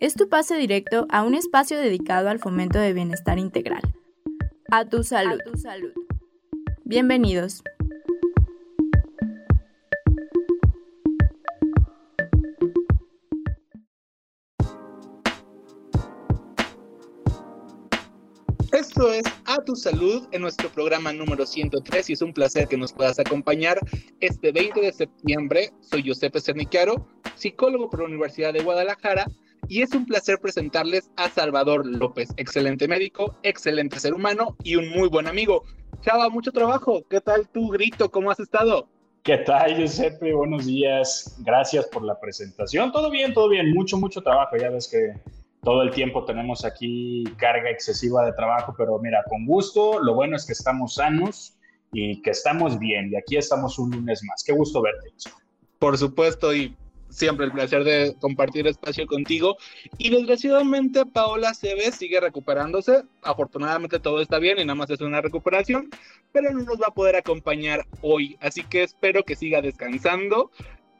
Es tu pase directo a un espacio dedicado al fomento de bienestar integral. A tu salud. tu salud. Bienvenidos. Esto es A Tu Salud en nuestro programa número 103 y es un placer que nos puedas acompañar este 20 de septiembre. Soy Giuseppe Cernicaro, psicólogo por la Universidad de Guadalajara y es un placer presentarles a Salvador López, excelente médico, excelente ser humano y un muy buen amigo. Chava, mucho trabajo. ¿Qué tal tu grito? ¿Cómo has estado? ¿Qué tal, Giuseppe? Buenos días. Gracias por la presentación. Todo bien, todo bien. Mucho, mucho trabajo. Ya ves que todo el tiempo tenemos aquí carga excesiva de trabajo, pero mira, con gusto. Lo bueno es que estamos sanos y que estamos bien. Y aquí estamos un lunes más. Qué gusto verte. Por supuesto, y siempre el placer de compartir espacio contigo. Y desgraciadamente Paola Cebes sigue recuperándose. Afortunadamente todo está bien y nada más es una recuperación, pero no nos va a poder acompañar hoy. Así que espero que siga descansando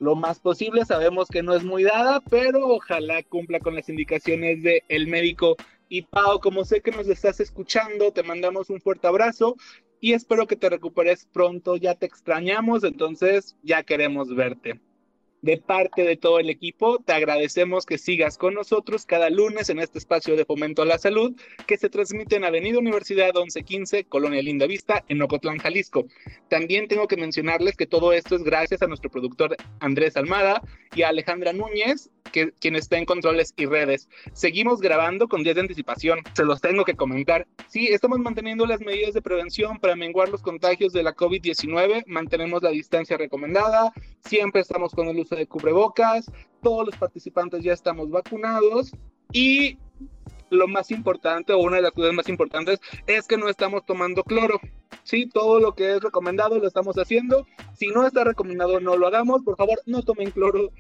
lo más posible. Sabemos que no es muy dada, pero ojalá cumpla con las indicaciones del el médico. Y Pau, como sé que nos estás escuchando, te mandamos un fuerte abrazo y espero que te recuperes pronto. Ya te extrañamos, entonces ya queremos verte. De parte de todo el equipo, te agradecemos que sigas con nosotros cada lunes en este espacio de fomento a la salud que se transmite en Avenida Universidad 1115, Colonia Linda Vista, en Ocotlán, Jalisco. También tengo que mencionarles que todo esto es gracias a nuestro productor Andrés Almada y a Alejandra Núñez, que, quien está en controles y redes. Seguimos grabando con días de anticipación, se los tengo que comentar. Sí, estamos manteniendo las medidas de prevención para menguar los contagios de la COVID-19, mantenemos la distancia recomendada, siempre estamos con el uso de cubrebocas, todos los participantes ya estamos vacunados y lo más importante o una de las cosas más importantes es que no estamos tomando cloro. Sí, todo lo que es recomendado lo estamos haciendo. Si no está recomendado, no lo hagamos. Por favor, no tomen cloro.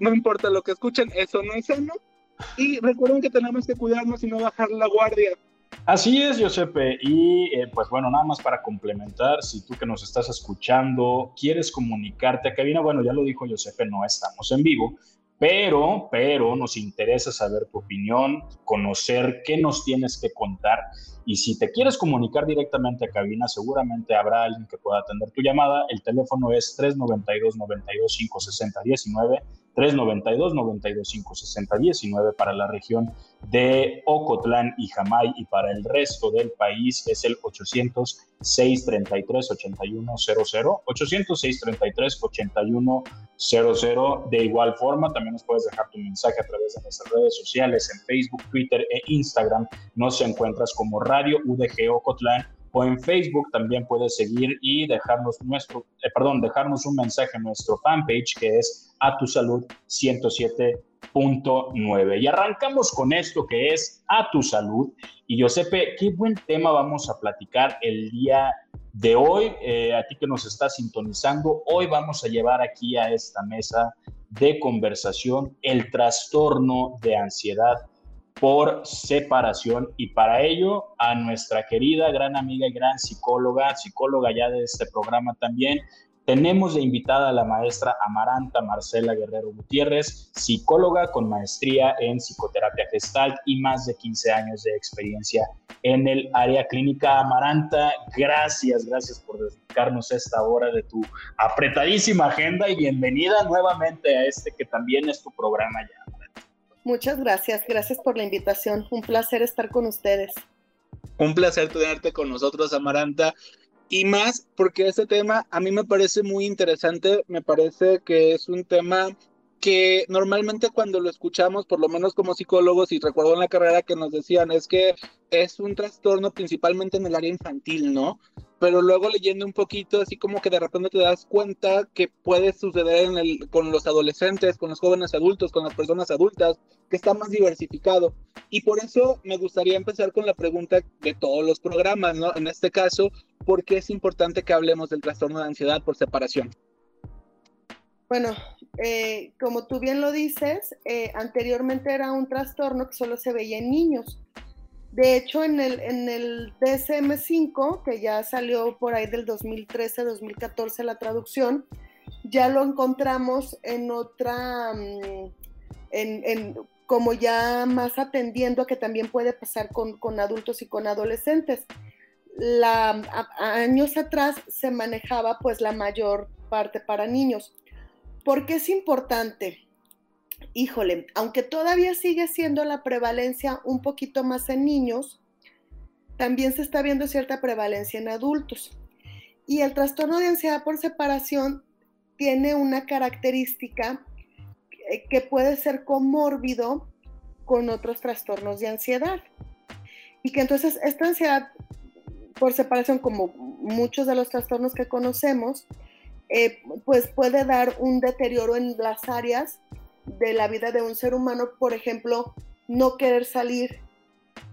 No importa lo que escuchen, eso no es sano. Y recuerden que tenemos que cuidarnos y no bajar la guardia. Así es, Giuseppe. Y eh, pues bueno, nada más para complementar, si tú que nos estás escuchando quieres comunicarte a cabina, bueno, ya lo dijo Giuseppe, no estamos en vivo, pero, pero nos interesa saber tu opinión, conocer qué nos tienes que contar. Y si te quieres comunicar directamente a cabina, seguramente habrá alguien que pueda atender tu llamada. El teléfono es 392 92 560 19 392 92 560 19 para la región de Ocotlán y Jamay y para el resto del país es el 800 633 8100 800 633 8100 de igual forma también nos puedes dejar tu mensaje a través de nuestras redes sociales. En Facebook, Twitter e Instagram nos encuentras como Radio UDG Ocotlán o en Facebook también puedes seguir y dejarnos nuestro, eh, perdón, dejarnos un mensaje en nuestro fanpage que es a tu salud 107.9. Y arrancamos con esto que es a tu salud. Y Josepe, qué buen tema vamos a platicar el día de hoy. Eh, a ti que nos está sintonizando, hoy vamos a llevar aquí a esta mesa de conversación el trastorno de ansiedad por separación y para ello a nuestra querida gran amiga y gran psicóloga, psicóloga ya de este programa también, tenemos de invitada a la maestra Amaranta Marcela Guerrero Gutiérrez, psicóloga con maestría en psicoterapia gestal y más de 15 años de experiencia en el área clínica. Amaranta, gracias, gracias por dedicarnos esta hora de tu apretadísima agenda y bienvenida nuevamente a este que también es tu programa ya. Muchas gracias, gracias por la invitación. Un placer estar con ustedes. Un placer tenerte con nosotros, Amaranta. Y más porque este tema a mí me parece muy interesante, me parece que es un tema que normalmente cuando lo escuchamos, por lo menos como psicólogos, y recuerdo en la carrera que nos decían, es que es un trastorno principalmente en el área infantil, ¿no? Pero luego leyendo un poquito, así como que de repente te das cuenta que puede suceder en el, con los adolescentes, con los jóvenes adultos, con las personas adultas, que está más diversificado. Y por eso me gustaría empezar con la pregunta de todos los programas, ¿no? En este caso, ¿por qué es importante que hablemos del trastorno de ansiedad por separación? Bueno, eh, como tú bien lo dices, eh, anteriormente era un trastorno que solo se veía en niños. De hecho, en el, en el DSM5, que ya salió por ahí del 2013-2014 la traducción, ya lo encontramos en otra, mm, en, como ya más atendiendo a que también puede pasar con, adultos y con adolescentes. Años atrás se manejaba pues la mayor parte para niños. ¿Por qué es importante? Híjole, aunque todavía sigue siendo la prevalencia un poquito más en niños, también se está viendo cierta prevalencia en adultos. Y el trastorno de ansiedad por separación tiene una característica que puede ser comórbido con otros trastornos de ansiedad. Y que entonces esta ansiedad por separación, como muchos de los trastornos que conocemos, eh, pues puede dar un deterioro en las áreas de la vida de un ser humano, por ejemplo, no querer salir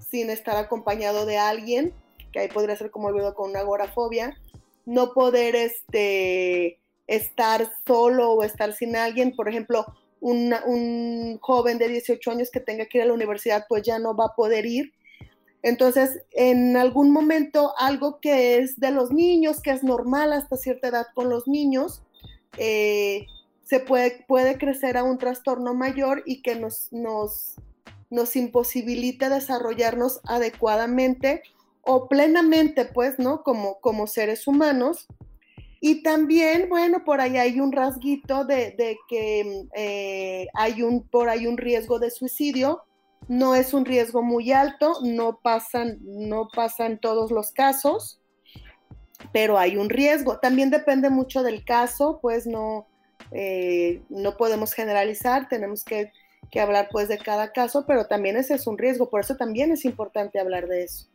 sin estar acompañado de alguien, que ahí podría ser como olvido con una agorafobia, no poder este, estar solo o estar sin alguien, por ejemplo, un joven de 18 años que tenga que ir a la universidad, pues ya no va a poder ir. Entonces, en algún momento, algo que es de los niños, que es normal hasta cierta edad con los niños, eh, se puede, puede crecer a un trastorno mayor y que nos, nos, nos imposibilita desarrollarnos adecuadamente o plenamente, pues, ¿no? Como, como seres humanos y también, bueno, por ahí hay un rasguito de, que eh, hay un, por ahí un riesgo de suicidio. No es un riesgo muy alto, no pasan, no pasan todos los casos, pero hay un riesgo. También depende mucho del caso, pues no, eh, no podemos generalizar, tenemos que, que hablar pues de cada caso, pero también ese es un riesgo, por eso también es importante hablar de eso.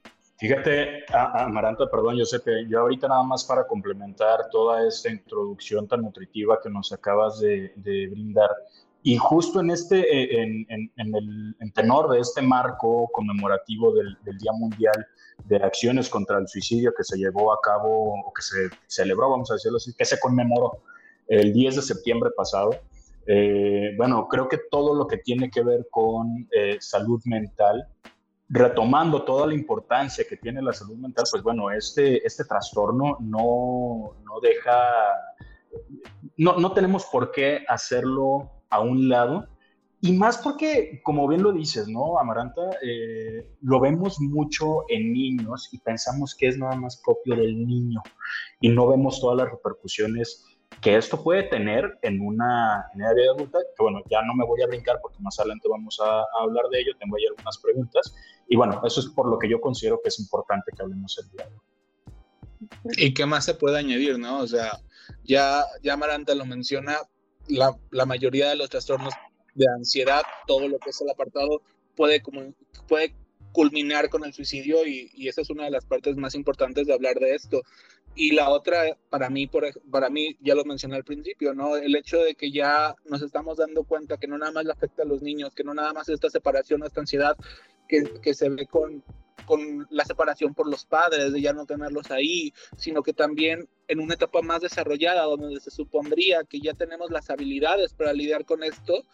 Fíjate, Amaranta, perdón, yo sé que yo ahorita nada más para complementar toda esta introducción tan nutritiva que nos acabas de, brindar, y justo en este, eh, en, el en tenor de este marco conmemorativo del, Día Mundial de Acciones contra el Suicidio que se llevó a cabo, o que se celebró, vamos a decirlo así, que se conmemoró el 10 de septiembre pasado, eh, bueno, creo que todo lo que tiene que ver con eh, salud mental retomando toda la importancia que tiene la salud mental, pues bueno, este, este trastorno no, no deja, no, no tenemos por qué hacerlo a un lado. Y más porque, como bien lo dices, ¿no, Amaranta? Eh, lo vemos mucho en niños y pensamos que es nada más propio del niño y no vemos todas las repercusiones que esto puede tener en una, en vida adulta, que bueno, ya no me voy a brincar porque más adelante vamos a, hablar de ello, tengo ahí algunas preguntas, y bueno, eso es por lo que yo considero que es importante que hablemos el día de hoy. ¿Y qué más se puede añadir, no? O sea, ya, ya Maranta lo menciona, la, mayoría de los trastornos de ansiedad, todo lo que es el apartado, puede, como, puede culminar con el suicidio y, y, esa es una de las partes más importantes de hablar de esto. Y la otra, para mí, por, para mí, ya lo mencioné al principio, ¿no? El hecho de que ya nos estamos dando cuenta que no nada más le afecta a los niños, que no nada más esta separación, esta ansiedad que, que se ve con, con la separación por los padres, de ya no tenerlos ahí, sino que también en una etapa más desarrollada, donde se supondría que ya tenemos las habilidades para lidiar con esto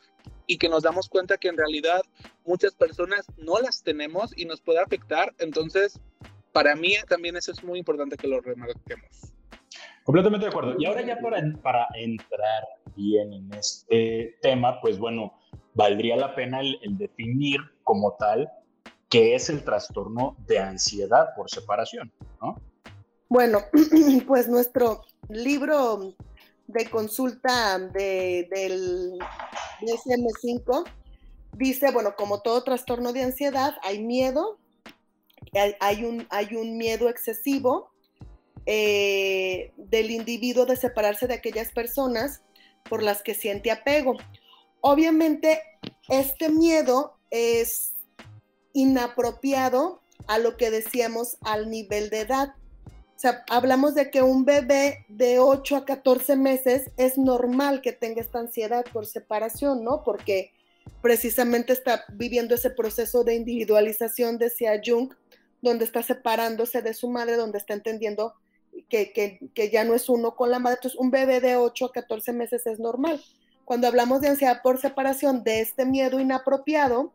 y que nos damos cuenta que en realidad muchas personas no las tenemos y nos puede afectar. Entonces, para mí también eso es muy importante que lo remarquemos. Completamente de acuerdo. Y ahora ya para, para entrar bien en este tema, pues bueno, valdría la pena el, definir como tal qué es el trastorno de ansiedad por separación, ¿no? Bueno, pues nuestro libro de consulta de, del DSM-5 dice, bueno, como todo trastorno de ansiedad, hay miedo, hay un, hay un miedo excesivo eh, del individuo de separarse de aquellas personas por las que siente apego. Obviamente, este miedo es inapropiado a lo que decíamos al nivel de edad. O sea, hablamos de que un bebé de 8 a 14 meses es normal que tenga esta ansiedad por separación, ¿no? Porque precisamente está viviendo ese proceso de individualización, decía Jung, donde está separándose de su madre, donde está entendiendo que, que, ya no es uno con la madre. Entonces, un bebé de 8 a 14 meses es normal. Cuando hablamos de ansiedad por separación, de este miedo inapropiado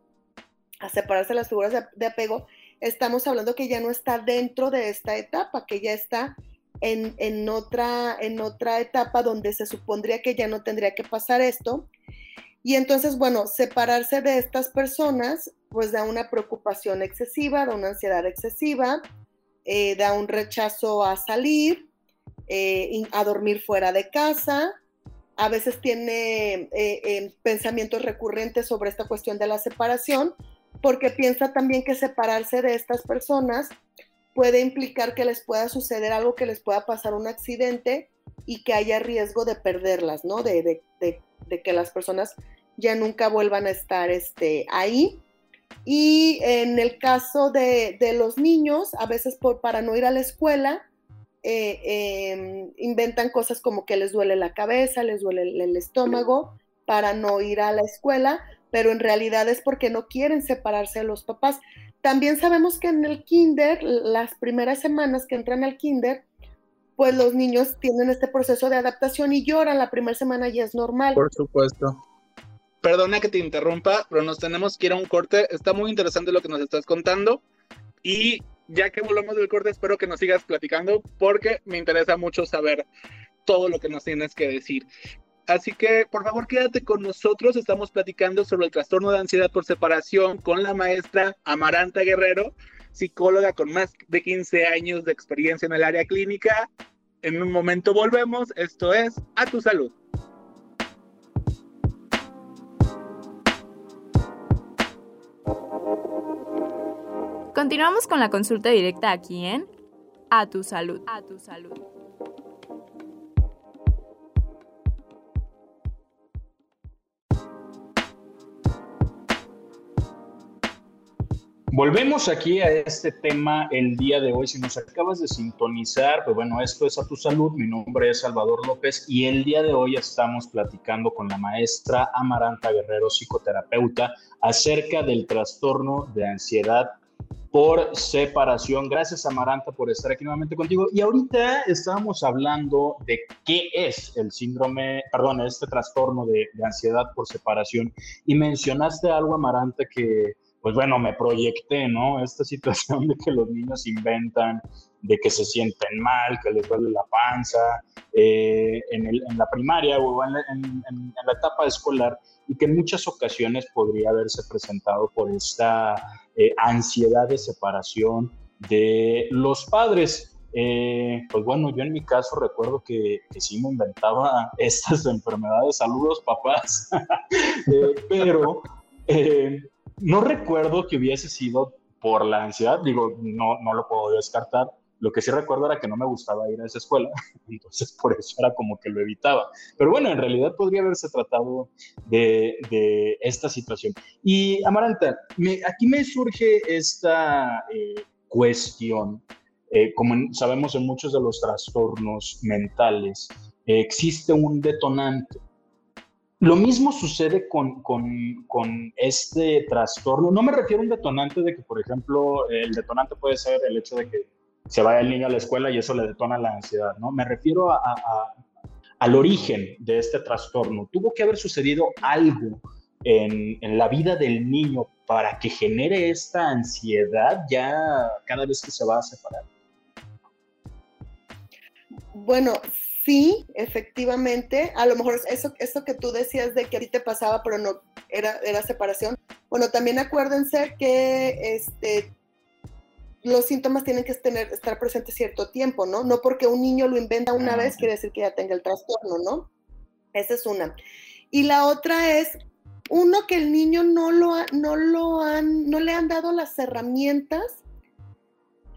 a separarse las figuras de, de apego, estamos hablando que ya no está dentro de esta etapa, que ya está en, en, otra, en otra etapa donde se supondría que ya no tendría que pasar esto. Y entonces, bueno, separarse de estas personas pues da una preocupación excesiva, da una ansiedad excesiva, eh, da un rechazo a salir, eh, a dormir fuera de casa, a veces tiene eh, pensamientos recurrentes sobre esta cuestión de la separación, porque piensa también que separarse de estas personas puede implicar que les pueda suceder algo, que les pueda pasar un accidente y que haya riesgo de perderlas, ¿no? De, que las personas ya nunca vuelvan a estar este, ahí. Y en el caso de, los niños, a veces para no ir a la escuela, eh, eh, inventan cosas como que les duele la cabeza, les duele el, el estómago para no ir a la escuela, pero en realidad es porque no quieren separarse de los papás. También sabemos que en el kinder, las primeras semanas que entran al kinder, pues los niños tienen este proceso de adaptación y lloran la primera semana y es normal. Por supuesto. Perdona que te interrumpa, pero nos tenemos que ir a un corte. Está muy interesante lo que nos estás contando. Y ya que volvamos del corte, espero que nos sigas platicando porque me interesa mucho saber todo lo que nos tienes que decir. Así que, por favor, quédate con nosotros. Estamos platicando sobre el trastorno de ansiedad por separación con la maestra Amaranta Guerrero, psicóloga con más de 15 años de experiencia en el área clínica. En un momento volvemos. Esto es A Tu Salud. Continuamos con la consulta directa aquí en A Tu Salud. A Tu Salud. Volvemos aquí a este tema el día de hoy. Si nos acabas de sintonizar, pues bueno, esto es a tu salud. Mi nombre es Salvador López y el día de hoy estamos platicando con la maestra Amaranta Guerrero, psicoterapeuta, acerca del trastorno de ansiedad por separación. Gracias Amaranta por estar aquí nuevamente contigo. Y ahorita estábamos hablando de qué es el síndrome, perdón, este trastorno de, de ansiedad por separación. Y mencionaste algo, Amaranta, que pues bueno, me proyecté, ¿no? Esta situación de que los niños inventan, de que se sienten mal, que les duele la panza, eh, en, el, en, la primaria o en, en, en, la etapa escolar, y que en muchas ocasiones podría haberse presentado por esta eh, ansiedad de separación de los padres. Eh, pues bueno, yo en mi caso recuerdo que, que sí me inventaba estas enfermedades, saludos papás, eh, pero no recuerdo que hubiese sido por la ansiedad, digo, no, no lo puedo descartar. Lo que sí recuerdo era que no me gustaba ir a esa escuela, entonces por eso era como que lo evitaba. Pero bueno, en realidad podría haberse tratado de, esta situación. Y Amaranta, aquí me surge esta eh, cuestión. Eh, como sabemos en muchos de los trastornos mentales, existe un detonante lo mismo sucede con, con, con, este trastorno. No me refiero a un detonante de que, por ejemplo, el detonante puede ser el hecho de que se vaya el niño a la escuela y eso le detona la ansiedad, ¿no? Me refiero a, al origen de este trastorno. Tuvo que haber sucedido algo en, en, la vida del niño para que genere esta ansiedad ya cada vez que se va a separar. Bueno, sí, efectivamente, a lo mejor eso, eso que tú decías de que a ti te pasaba, pero no era, era separación. Bueno, también acuérdense que este, los síntomas tienen que tener, estar presentes cierto tiempo, ¿no? No porque un niño lo inventa una vez quiere decir que ya tenga el trastorno, ¿no? Esa es una. Y la otra es, uno, que el niño no, lo ha, no, lo han, no le han dado las herramientas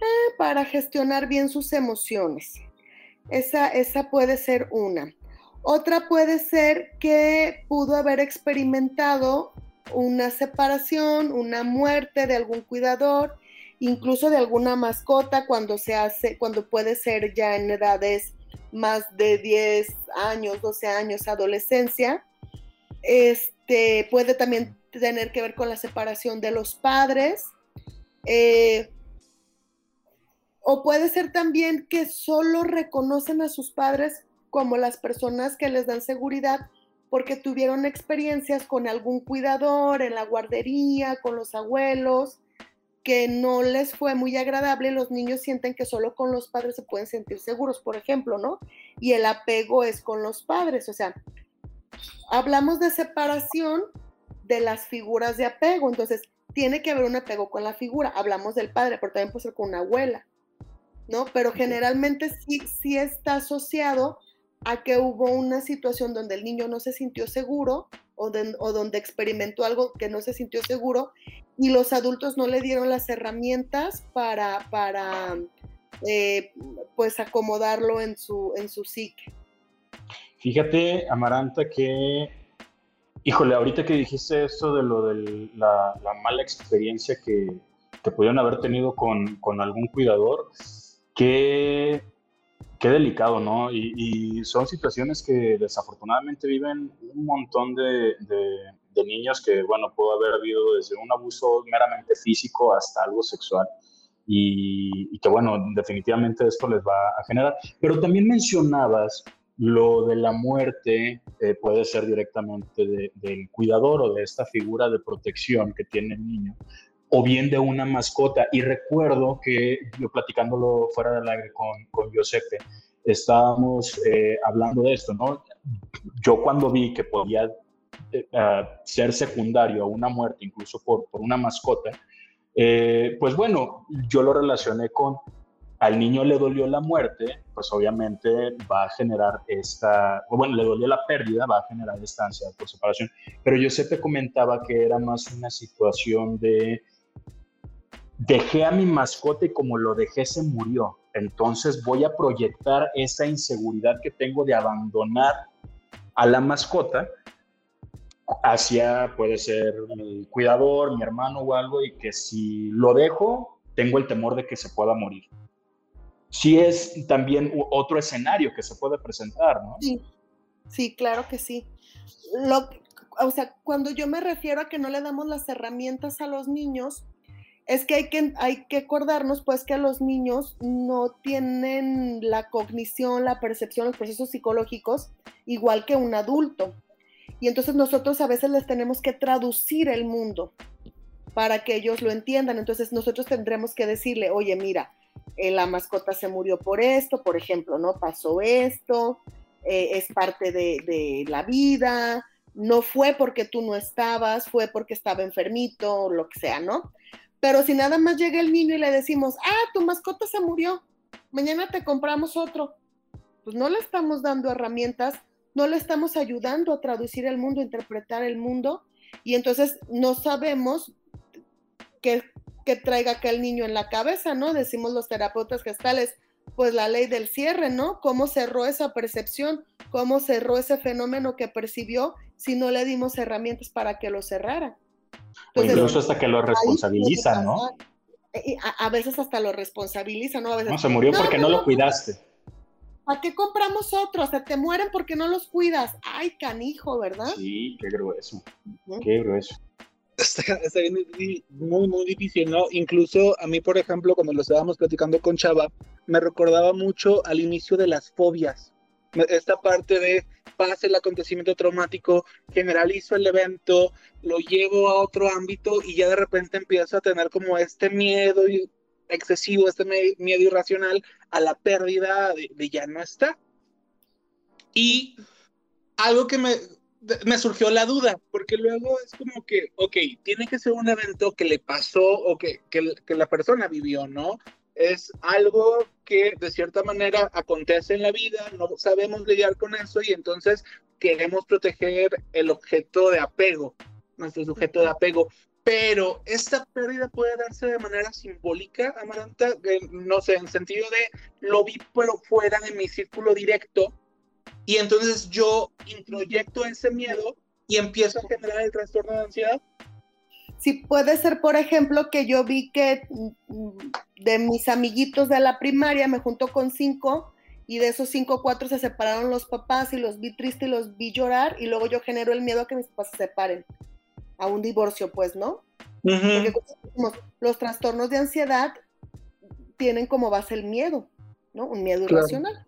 eh, para gestionar bien sus emociones. Esa, esa puede ser una. Otra puede ser que pudo haber experimentado una separación, una muerte de algún cuidador, incluso de alguna mascota cuando se hace, cuando puede ser ya en edades más de 10 años, 12 años, adolescencia. Este puede también tener que ver con la separación de los padres. Eh, o puede ser también que solo reconocen a sus padres como las personas que les dan seguridad porque tuvieron experiencias con algún cuidador en la guardería, con los abuelos, que no les fue muy agradable, los niños sienten que solo con los padres se pueden sentir seguros, por ejemplo, ¿no? Y el apego es con los padres, o sea, hablamos de separación de las figuras de apego, entonces tiene que haber un apego con la figura, hablamos del padre, pero también puede ser con una abuela, ¿no? Pero generalmente sí, sí está asociado a que hubo una situación donde el niño no se sintió seguro o, donde experimentó algo que no se sintió seguro y los adultos no le dieron las herramientas para, para eh, pues acomodarlo en su, en su psique. Fíjate, Amaranta, que, híjole, ahorita que dijiste esto de lo de la, mala experiencia que, que, pudieron haber tenido con, con algún cuidador, que qué delicado, ¿no? Y, son situaciones que desafortunadamente viven un montón de, niños que, bueno, pudo haber habido desde un abuso meramente físico hasta algo sexual. Y, que, bueno, definitivamente esto les va a generar. Pero también mencionabas lo de la muerte, eh, puede ser directamente del cuidador o de esta figura de protección que tiene el niño o bien de una mascota. Y recuerdo que yo platicándolo fuera del aire con, con Giuseppe, estábamos eh, hablando de esto, ¿no? Yo cuando vi que podía eh, ser secundario a una muerte, incluso por, por una mascota, eh, pues bueno, yo lo relacioné con al niño le dolió la muerte, pues obviamente va a generar esta, bueno, le dolió la pérdida, va a generar ansiedad por separación. Pero yo sé comentaba que era más una situación de dejé a mi mascota y como lo dejé se murió. Entonces voy a proyectar esa inseguridad que tengo de abandonar a la mascota hacia, puede ser mi cuidador, mi hermano o algo, y que si lo dejo, tengo el temor de que se pueda morir. Sí es también otro escenario que se puede presentar, ¿no? Sí, sí, claro que sí. Lo, o sea, cuando yo me refiero a que no le damos las herramientas a los niños, es que hay que, hay que acordarnos pues que los niños no tienen la cognición, la percepción, los procesos psicológicos igual que un adulto. Y entonces nosotros a veces les tenemos que traducir el mundo para que ellos lo entiendan. Entonces nosotros tendremos que decirle, oye, mira, eh, la mascota se murió por esto, por ejemplo, ¿no? Pasó esto, eh, es parte de, de la vida, no fue porque tú no estabas, fue porque estaba enfermito, lo que sea, ¿no? Pero si nada más llega el niño y le decimos, ah, tu mascota se murió, mañana te compramos otro, pues no le estamos dando herramientas, no le estamos ayudando a traducir el mundo, a interpretar el mundo, y entonces no sabemos qué, traiga aquel niño en la cabeza, ¿no? Decimos los terapeutas gestales, pues la ley del cierre, ¿no? ¿Cómo cerró esa percepción? ¿Cómo cerró ese fenómeno que percibió si no le dimos herramientas para que lo cerrara? O incluso hasta que lo responsabilizan, ¿no? A, veces hasta lo responsabilizan, ¿no? A veces, no, se murió porque no, lo cuidaste. ¿A qué compramos otros? O te mueren porque no los cuidas. Ay, canijo, ¿verdad? Sí, qué grueso. Qué grueso. Está, muy, muy difícil, ¿no? Incluso a mí, por ejemplo, cuando lo estábamos platicando con Chava, me recordaba mucho al inicio de las fobias. Esta parte de pasa el acontecimiento traumático, generalizo el evento, lo llevo a otro ámbito y ya de repente empiezo a tener como este miedo excesivo, este miedo irracional a la pérdida de, ya no está. Y algo que me, me surgió la duda, porque luego es como que, ok, tiene que ser un evento que le pasó o que, que, que la persona vivió, ¿no? Es algo que de cierta manera acontece en la vida, no sabemos lidiar con eso y entonces queremos proteger el objeto de apego, nuestro sujeto de apego. Pero esta pérdida puede darse de manera simbólica, Amaranta, no sé, en sentido de lo vi pero fuera de mi círculo directo y entonces yo introyecto ese miedo y empiezo a generar el trastorno de ansiedad. Sí, puede ser, por ejemplo, que yo vi que mm, de mis amiguitos de la primaria me juntó con cinco y de esos cinco, cuatro se separaron los papás y los vi tristes y los vi llorar y luego yo genero el miedo a que mis papás se separen. a un divorcio, pues, ¿no? Porque los trastornos de ansiedad tienen como base el miedo, ¿no? Un miedo irracional.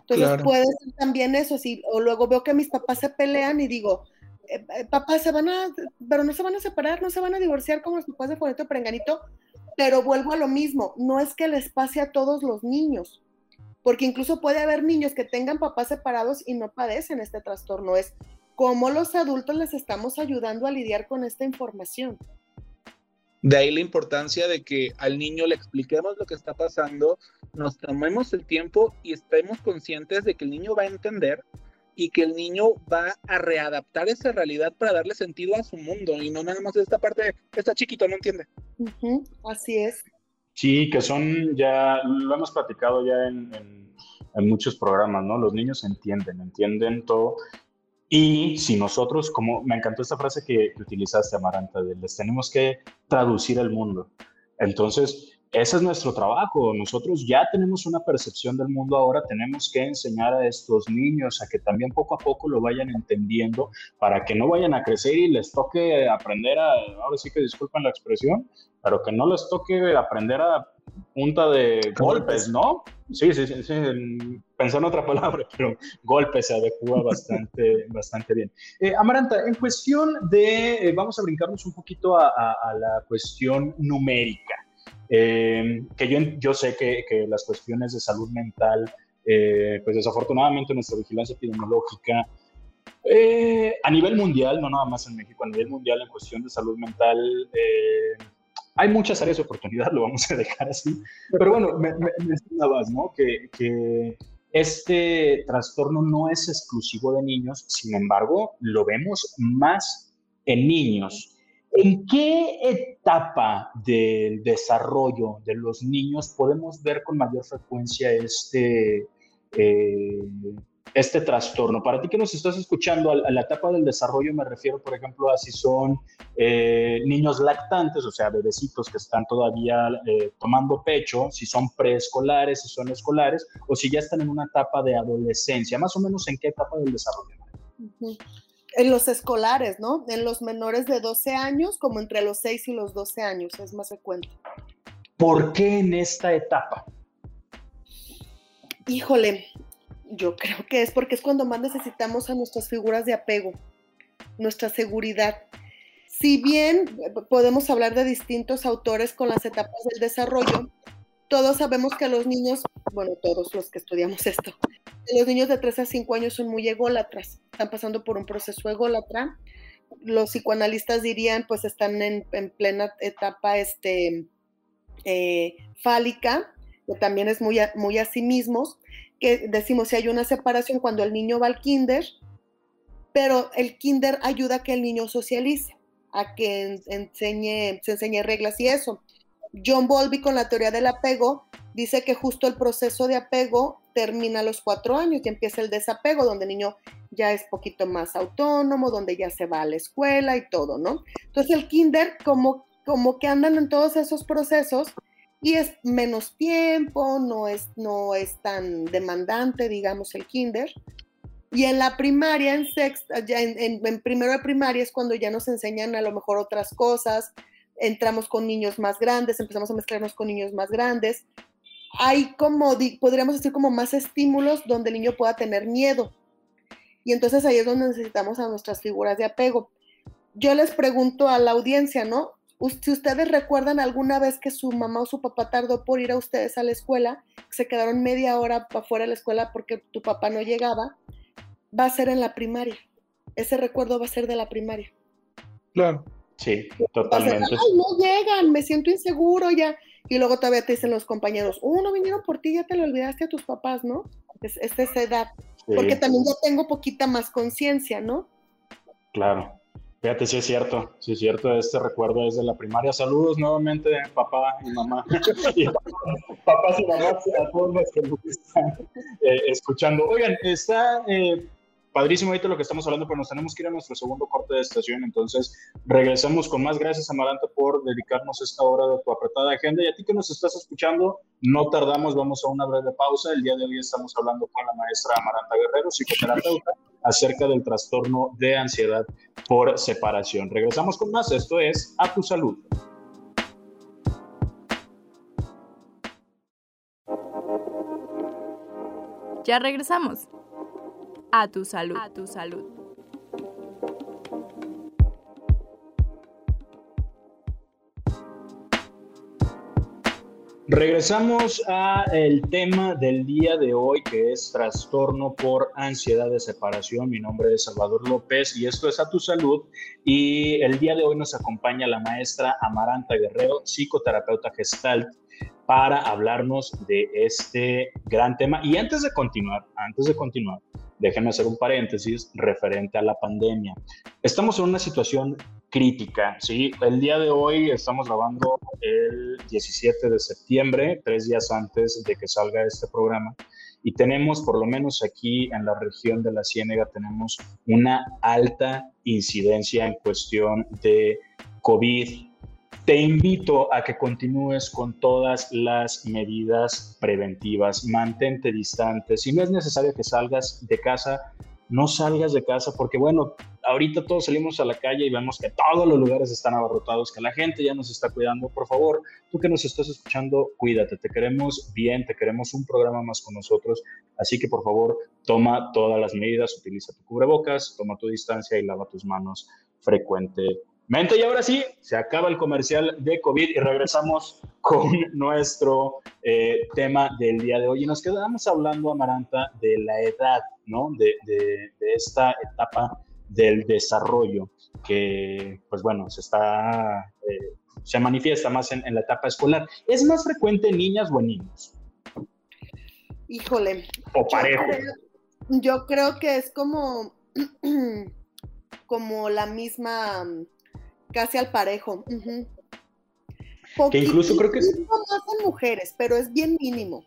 Entonces puede ser también eso, si, o luego veo que mis papás se pelean y digo, eh, eh, papás se van a, pero no se van a separar, no se van a divorciar como los papás de Juanito Prenganito, pero vuelvo a lo mismo, no es que les pase a todos los niños, porque incluso puede haber niños que tengan papás separados y no padecen este trastorno, es cómo los adultos les estamos ayudando a lidiar con esta información. De ahí la importancia de que al niño le expliquemos lo que está pasando, nos tomemos el tiempo y estemos conscientes de que el niño va a entender y que el niño va a readaptar esa realidad para darle sentido a su mundo y no nada más esta parte de, está chiquito, no entiende. así es. Sí, que son ya, lo hemos platicado ya en, en, muchos programas, ¿no? Los niños entienden, entienden todo y si nosotros, como me encantó esta frase que, utilizaste, Amaranta, de les tenemos que traducir el mundo. Entonces, ese es nuestro trabajo. Nosotros ya tenemos una percepción del mundo ahora, tenemos que enseñar a estos niños a que también poco a poco lo vayan entendiendo para que no vayan a crecer y les toque aprender a, ahora sí que disculpen la expresión, pero que no les toque aprender a punta de golpes, ¿no? Sí, sí, sí, sí, pensé en otra palabra, pero golpes se adecua bastante, bastante bien. Eh, Amaranta, en cuestión de, eh, vamos a brincarnos un poquito a, la cuestión numérica, eh, que yo, yo sé que, que, las cuestiones de salud mental, pues desafortunadamente nuestra vigilancia epidemiológica a nivel mundial, no nada más en México, a nivel mundial en cuestión de salud mental, hay muchas áreas de oportunidad, lo vamos a dejar así. Pero bueno, me, mencionabas, ¿no? Que, que, este trastorno no es exclusivo de niños, sin embargo, lo vemos más en niños. ¿En qué etapa del desarrollo de los niños podemos ver con mayor frecuencia este, eh, este trastorno. Para ti que nos estás escuchando, a, la etapa del desarrollo me refiero, por ejemplo, a si son eh, niños lactantes, o sea, bebecitos que están todavía eh, tomando pecho, si son preescolares, si son escolares, o si ya están en una etapa de adolescencia, más o menos en qué etapa del desarrollo. En los escolares, ¿no? En los menores de 12 años, como entre los 6 y los 12 años, es más frecuente. ¿Por qué en esta etapa? Híjole, yo creo que es porque es cuando más necesitamos a nuestras figuras de apego, nuestra seguridad. Si bien podemos hablar de distintos autores con las etapas del desarrollo, todos sabemos que los niños, bueno, todos los que estudiamos esto, los niños de 3 a 5 años son muy ególatras, están pasando por un proceso ególatra. Los psicoanalistas dirían, pues están en, plena etapa este, eh, fálica, que también es muy muy a sí mismos que decimos si hay una separación cuando el niño va al kinder, pero el kinder ayuda a que el niño socialice, a que enseñe, se enseñe reglas y eso. John Bowlby con la teoría del apego dice que justo el proceso de apego termina a los cuatro años y empieza el desapego, donde el niño ya es poquito más autónomo, donde ya se va a la escuela y todo, ¿no? Entonces el kinder como, como que andan en todos esos procesos y es menos tiempo, no es, no es tan demandante, digamos, el kinder. Y en la primaria, en sexta, ya en, primero de primaria es cuando ya nos enseñan a lo mejor otras cosas, entramos con niños más grandes, empezamos a mezclarnos con niños más grandes. Hay como, podríamos decir, como más estímulos donde el niño pueda tener miedo. Y entonces ahí es donde necesitamos a nuestras figuras de apego. Yo les pregunto a la audiencia, ¿no? Si ustedes recuerdan alguna vez que su mamá o su papá tardó por ir a ustedes a la escuela, se quedaron media hora afuera de la escuela porque tu papá no llegaba, va a ser en la primaria. Ese recuerdo va a ser de la primaria. Claro. Sí, totalmente. Ay, no llegan, me siento inseguro ya. Y luego todavía te dicen los compañeros, uh, no vinieron por ti, ya te lo olvidaste a tus papás, ¿no? Es, es esa edad. Porque también ya tengo poquita más conciencia, ¿no? Claro. Fíjate, sí es cierto, sí es cierto, este recuerdo es de la primaria. Saludos nuevamente, papá y mamá. y papás y mamás, a todos los que nos están eh, escuchando. Oigan, está eh, padrísimo ahorita lo que estamos hablando, pero nos tenemos que ir a nuestro segundo corte de estación, entonces regresamos con más. Gracias, Amaranta, por dedicarnos esta hora de tu apretada agenda. Y a ti que nos estás escuchando, no tardamos, vamos a una breve pausa. El día de hoy estamos hablando con la maestra Amaranta Guerrero, psicoterapeuta acerca del trastorno de ansiedad por separación. Regresamos con más, esto es A Tu Salud. Ya regresamos. A tu salud. A tu salud. Regresamos a el tema del día de hoy que es trastorno por ansiedad de separación. Mi nombre es Salvador López y esto es A Tu Salud y el día de hoy nos acompaña la maestra Amaranta Guerrero, psicoterapeuta gestalt para hablarnos de este gran tema. Y antes de continuar, antes de continuar, déjenme hacer un paréntesis referente a la pandemia. Estamos en una situación crítica, ¿sí? El día de hoy estamos grabando el 17 de septiembre, tres días antes de que salga este programa, y tenemos, por lo menos aquí en la región de la Ciénega, tenemos una alta incidencia en cuestión de COVID te invito a que continúes con todas las medidas preventivas. Mantente distante. Si no es necesario que salgas de casa, no salgas de casa porque, bueno, ahorita todos salimos a la calle y vemos que todos los lugares están abarrotados, que la gente ya nos está cuidando. Por favor, tú que nos estás escuchando, cuídate. Te queremos bien, te queremos un programa más con nosotros. Así que, por favor, toma todas las medidas, utiliza tu cubrebocas, toma tu distancia y lava tus manos frecuentemente Mente y ahora sí, se acaba el comercial de COVID y regresamos con nuestro eh, tema del día de hoy. Y nos quedamos hablando, Amaranta, de la edad, ¿no? De, de, esta etapa del desarrollo que, pues bueno, se está, eh, se manifiesta más en, en, la etapa escolar. ¿Es más frecuente en niñas o en niños? Híjole. O parejo. Yo creo, yo creo que es como, como la misma casi al parejo. Que incluso creo que es... más en mujeres, pero es bien mínimo.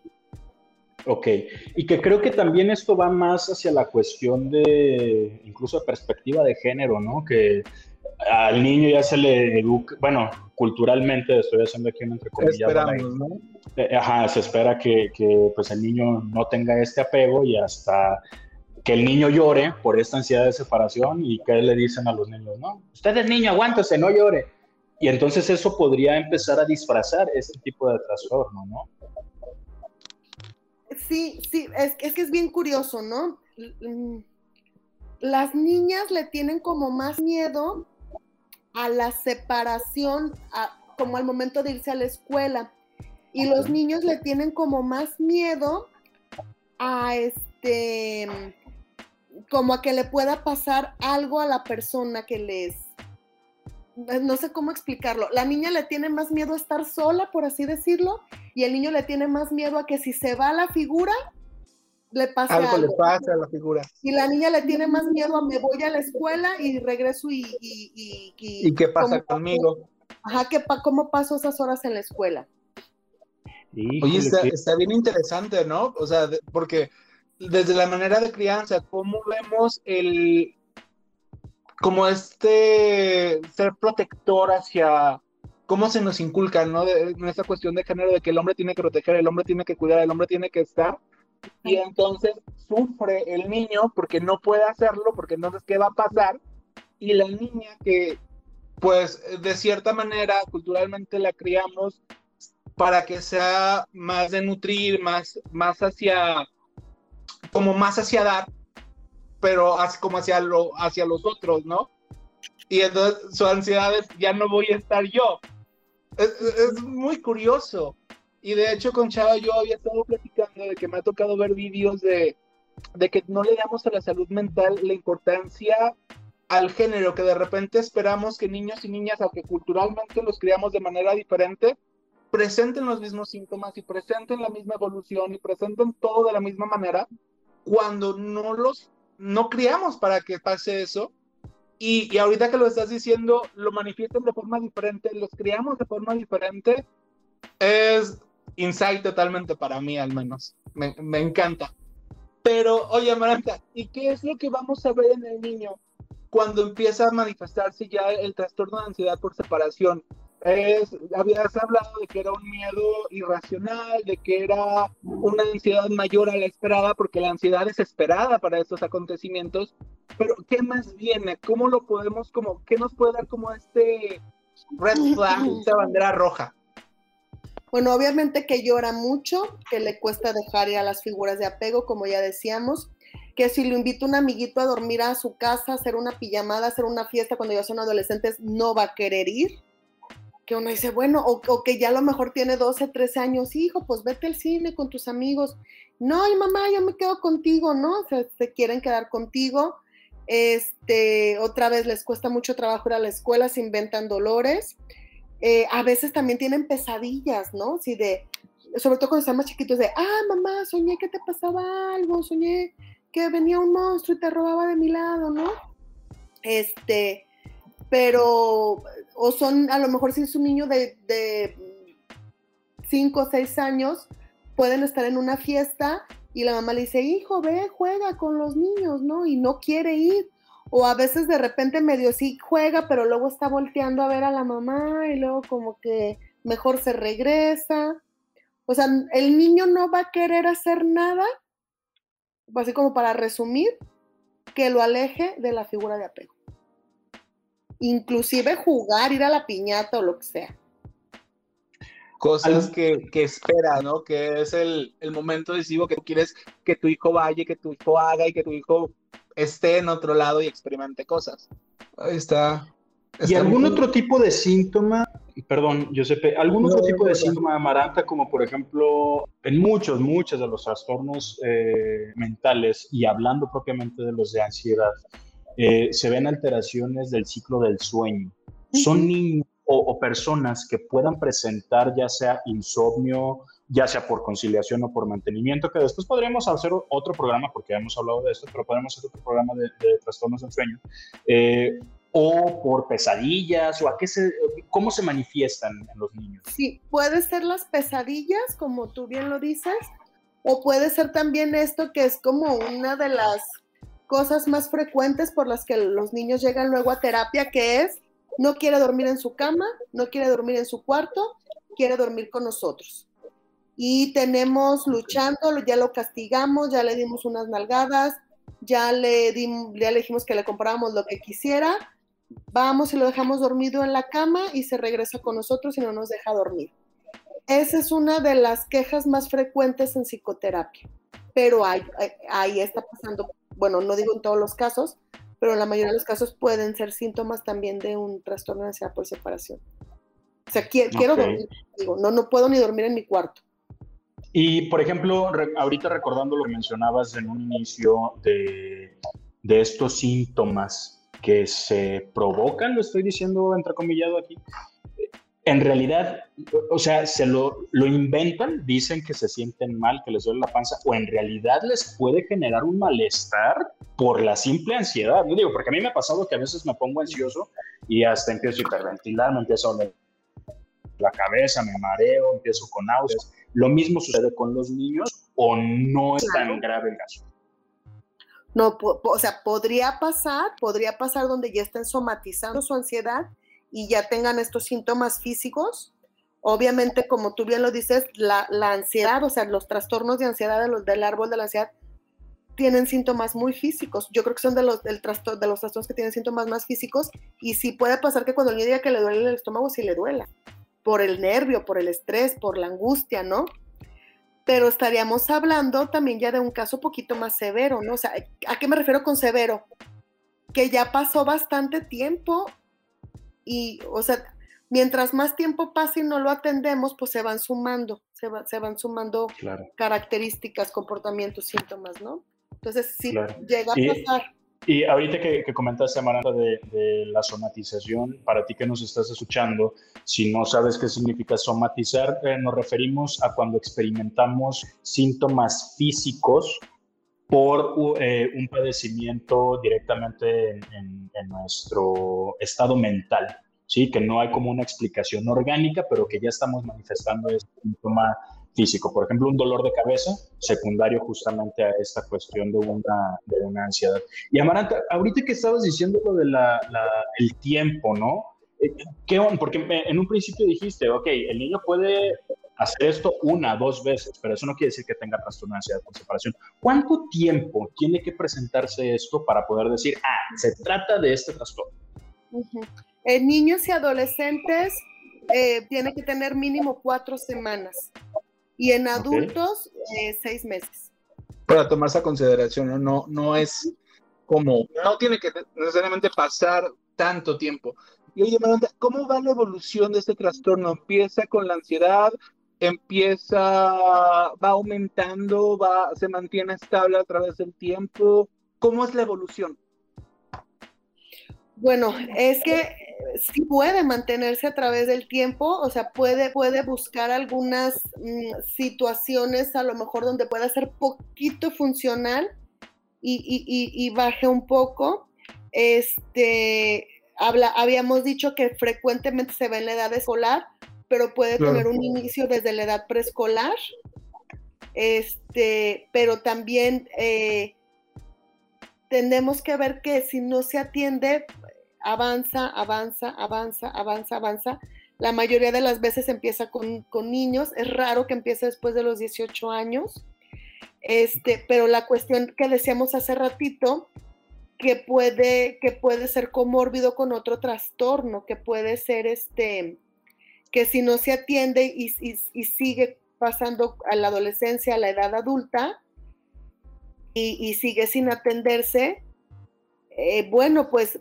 Ok, y que creo que también esto va más hacia la cuestión de, incluso de perspectiva de género, ¿no? Que al niño ya se le educa, bueno, culturalmente, estoy haciendo aquí una entrecomillada. ¿no? Eh, ajá, se espera que, que, pues el niño no tenga este apego y hasta que el niño llore por esta ansiedad de separación y que le dicen a los niños, no, usted es niño, aguántese, no llore. Y entonces eso podría empezar a disfrazar este tipo de trastorno, ¿no? Sí, sí, es, es que es bien curioso, ¿no? Las niñas le tienen como más miedo a la separación, como al momento de irse a la escuela. Y los niños le tienen como más miedo a este como a que le pueda pasar algo a la persona que les, no sé cómo explicarlo. La niña le tiene más miedo a estar sola, por así decirlo, y el niño le tiene más miedo a que si se va la figura, le pase algo. Algo le pase a la figura. Y la niña le tiene más miedo a me voy a la escuela y regreso y... ¿Y, y, qué pasa conmigo? Ajá, ¿qué, ¿cómo paso esas horas en la escuela? Oye, está, está, bien interesante, ¿no? O sea, porque desde la manera de crianza, cómo vemos el, como este ser protector hacia cómo se nos inculca, ¿no? De, en esta cuestión de género de que el hombre tiene que proteger, el hombre tiene que cuidar, el hombre tiene que estar. Y entonces sufre el niño porque no puede hacerlo, porque entonces, ¿qué va a pasar? Y la niña que, pues, de cierta manera, culturalmente la criamos para que sea más de nutrir, más, más hacia como más hacia dar, pero como hacia, lo, hacia los otros, ¿no? Y entonces su ansiedad es, ya no voy a estar yo. Es, es muy curioso. Y de hecho con Chava yo había estado platicando de que me ha tocado ver vídeos de, de que no le damos a la salud mental la importancia al género, que de repente esperamos que niños y niñas, aunque culturalmente los criamos de manera diferente, presenten los mismos síntomas y presenten la misma evolución y presenten todo de la misma manera, cuando no los, no criamos para que pase eso. Y, y ahorita que lo estás diciendo, lo manifiestan de forma diferente, los criamos de forma diferente, es insight totalmente para mí al menos. Me, me encanta. Pero, oye, Amaranta, ¿y qué es lo que vamos a ver en el niño cuando empieza a manifestarse ya el trastorno de ansiedad por separación? Es, habías hablado de que era un miedo irracional, de que era una ansiedad mayor a la esperada, porque la ansiedad es esperada para estos acontecimientos, pero ¿qué más viene? ¿Cómo lo podemos, como, qué nos puede dar como este red flag, esta bandera roja? Bueno, obviamente que llora mucho, que le cuesta dejar ir a las figuras de apego, como ya decíamos, que si lo invito a un amiguito a dormir a su casa, hacer una pijamada, hacer una fiesta cuando ya son adolescentes, no va a querer ir que uno dice, bueno, o, que ya a lo mejor tiene 12, 13 años, hijo, pues vete al cine con tus amigos. No, y mamá, yo me quedo contigo, ¿no? O sea, se quieren quedar contigo. Este, otra vez les cuesta mucho trabajo ir a la escuela, se inventan dolores. Eh, a veces también tienen pesadillas, ¿no? Sí, de, sobre todo cuando están más chiquitos, de, ah, mamá, soñé que te pasaba algo, soñé que venía un monstruo y te robaba de mi lado, ¿no? Este, pero, o son, a lo mejor si es un niño de, de 5 o 6 años, pueden estar en una fiesta y la mamá le dice, hijo, ve, juega con los niños, ¿no? Y no quiere ir. O a veces de repente medio sí juega, pero luego está volteando a ver a la mamá y luego como que mejor se regresa. O sea, el niño no va a querer hacer nada, así como para resumir, que lo aleje de la figura de apego inclusive jugar, ir a la piñata o lo que sea. Cosas que, que espera, ¿no? Que es el, momento decisivo que tú quieres que tu hijo vaya, que tu hijo haga y que tu hijo esté en otro lado y experimente cosas. Ahí está. ¿Y algún otro tipo de síntoma? Perdón, Giuseppe, ¿algún otro tipo de síntoma amaranta, como por ejemplo, en muchos, muchos de los trastornos eh, mentales y hablando propiamente de los de ansiedad, eh, se ven alteraciones del ciclo del sueño. Son niños o, personas que puedan presentar ya sea insomnio, ya sea por conciliación o por mantenimiento, que después podríamos hacer otro programa, porque ya hemos hablado de esto, pero podemos hacer otro programa de, trastornos del sueño, eh, o por pesadillas, o a qué se, cómo se manifiestan en los niños. Sí, puede ser las pesadillas, como tú bien lo dices, o puede ser también esto que es como una de las cosas más frecuentes por las que los niños llegan luego a terapia, que es no quiere dormir en su cama, no quiere dormir en su cuarto, quiere dormir con nosotros. Y tenemos luchando, ya lo castigamos, ya le dimos unas nalgadas, ya le, ya le dijimos que le comprábamos lo que quisiera, vamos y lo dejamos dormido en la cama y se regresa con nosotros y no nos deja dormir. Esa es una de las quejas más frecuentes en psicoterapia, pero ahí, ahí está pasando bueno, no digo en todos los casos, pero en la mayoría de los casos pueden ser síntomas también de un trastorno de ansiedad por separación. O sea, quiero, dormir, digo, no, no puedo ni dormir en mi cuarto. Y, por ejemplo, ahorita recordando lo que mencionabas en un inicio de, de estos síntomas que se provocan, lo estoy diciendo entrecomillado aquí, en realidad, o sea, se lo, lo, inventan, dicen que se sienten mal, que les duele la panza, o en realidad les puede generar un malestar por la simple ansiedad. No digo, porque a mí me ha pasado que a veces me pongo ansioso y hasta empiezo a hiperventilar, me empiezo a doler la cabeza, me mareo, empiezo con náuseas. Lo mismo sucede con los niños o no es tan grave el caso. No, o sea, podría pasar, podría pasar donde ya estén somatizando su ansiedad y ya tengan estos síntomas físicos. Obviamente, como tú bien lo dices, la, ansiedad, o sea, los trastornos de ansiedad de los, del árbol de la ansiedad tienen síntomas muy físicos. Yo creo que son de los, del de los trastornos que tienen síntomas más físicos y sí puede pasar que cuando el niño diga que le duele el estómago, sí le duela, por el nervio, por el estrés, por la angustia, ¿no? Pero estaríamos hablando también ya de un caso poquito más severo, ¿no? O sea, ¿a qué me refiero con severo? Que ya pasó bastante tiempo y, o sea, mientras más tiempo pase y no lo atendemos, pues se van sumando, se, se van sumando características, comportamientos, síntomas, ¿no? Entonces, sí, llega a pasar. Y ahorita que, que comentaste, Amaranta, de, de, la somatización, para ti que nos estás escuchando, si no sabes qué significa somatizar, eh, nos referimos a cuando experimentamos síntomas físicos por eh, un padecimiento directamente en, nuestro estado mental, ¿sí? que no hay como una explicación orgánica, pero que ya estamos manifestando este síntoma físico. Por ejemplo, un dolor de cabeza secundario justamente a esta cuestión de una, de una ansiedad. Y Amaranta, ahorita que estabas diciendo lo del el tiempo, ¿no? Eh, ¿Qué Porque en un principio dijiste, ok, el niño puede hacer esto una, dos veces, pero eso no quiere decir que tenga trastorno de ansiedad por separación. ¿Cuánto tiempo tiene que presentarse esto para poder decir, ah, se trata de este trastorno? En niños y adolescentes eh, tiene que tener mínimo cuatro semanas y en adultos eh, seis meses. Para tomarse a consideración, no, no es como, no tiene que necesariamente pasar tanto tiempo. Y oye, Maranda, ¿cómo va la evolución de este trastorno? ¿Empieza con la ansiedad? ¿Empieza, va aumentando, va, se mantiene estable a través del tiempo? ¿Cómo es la evolución? Bueno, es que sí puede mantenerse a través del tiempo, o sea, puede, puede buscar algunas mm, situaciones a lo mejor donde pueda ser poquito funcional y, baje un poco. Este, habla, habíamos dicho que frecuentemente se ve en la edad escolar, pero puede tener un inicio desde la edad preescolar. Este, pero también eh, tenemos que ver que si no se atiende, avanza, avanza, avanza, avanza, avanza. La mayoría de las veces empieza con, niños, es raro que empiece después de los 18 años, este, pero la cuestión que decíamos hace ratito, que puede, que puede ser comórbido con otro trastorno, que puede ser este, que si no se atiende y, sigue pasando a la adolescencia, a la edad adulta, y, sigue sin atenderse, eh, bueno, pues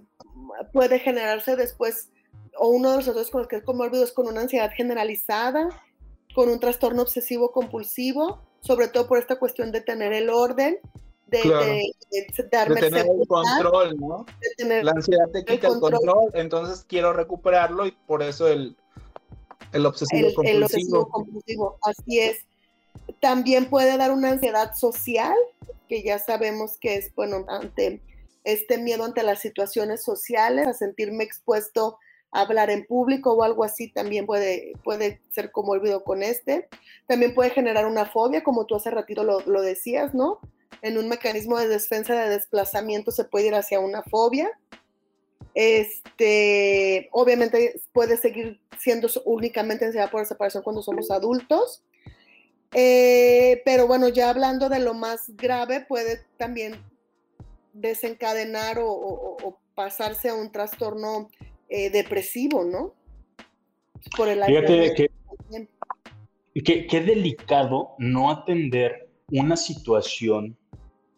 puede generarse después, o uno de los otros con los que es comórbido es con una ansiedad generalizada, con un trastorno obsesivo compulsivo, sobre todo por esta cuestión de tener el orden, de, tener el control, ¿no? la ansiedad te quita el control. entonces quiero recuperarlo y por eso el, el obsesivo compulsivo. El obsesivo compulsivo, así es. También puede dar una ansiedad social, que ya sabemos que es, bueno, ante este miedo ante las situaciones sociales, a sentirme expuesto a hablar en público o algo así, también puede, puede ser como olvido con este. También puede generar una fobia, como tú hace ratito lo, lo decías, ¿no? En un mecanismo de defensa de desplazamiento se puede ir hacia una fobia. Este, obviamente puede seguir siendo únicamente ansiedad por separación cuando somos adultos. Eh, pero bueno, ya hablando de lo más grave, puede también desencadenar o, pasarse a un trastorno eh, depresivo, ¿no? Por el Fíjate que, qué delicado no atender una situación